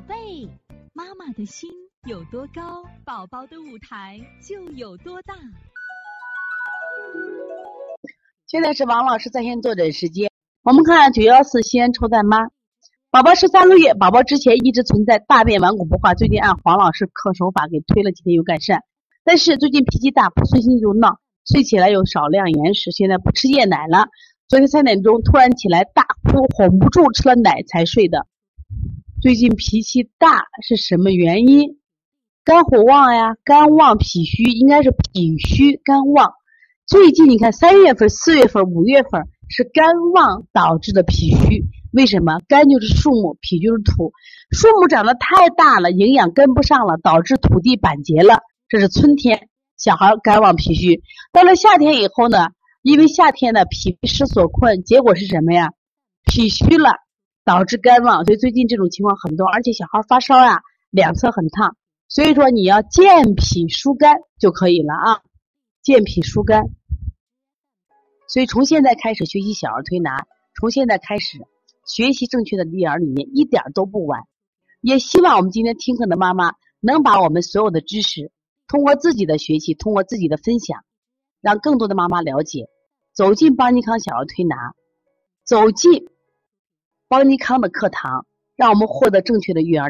宝贝，妈妈的心有多高，宝宝的舞台就有多大。现在是王老师在线坐诊时间。我们看九幺四西安抽蛋妈，宝宝十三个月，宝宝之前一直存在大便顽固不化，最近按黄老师课手法给推了几天有改善，但是最近脾气大，不顺心就闹，睡起来有少量眼屎，现在不吃夜奶了。昨天三点钟突然起来大哭，哄不住吃了奶才睡的。最近脾气大是什么原因？肝火旺呀，肝旺脾虚，应该是脾虚肝旺。最近你看三月份、四月份、五月份是肝旺导致的脾虚，为什么？肝就是树木，脾就是土，树木长得太大了，营养跟不上了，导致土地板结了，这是春天小孩肝旺脾虚。到了夏天以后呢，因为夏天的脾湿所困，结果是什么呀？脾虚了。导致肝旺，所以最近这种情况很多，而且小孩发烧呀，两侧很烫，所以说你要健脾疏肝就可以了啊，健脾疏肝。所以从现在开始学习小儿推拿，从现在开始学习正确的育儿理念，一点都不晚。也希望我们今天听课的妈妈能把我们所有的知识，通过自己的学习，通过自己的分享，让更多的妈妈了解，走进邦尼康小儿推拿，走进。邦尼康的课堂，让我们获得正确的育儿。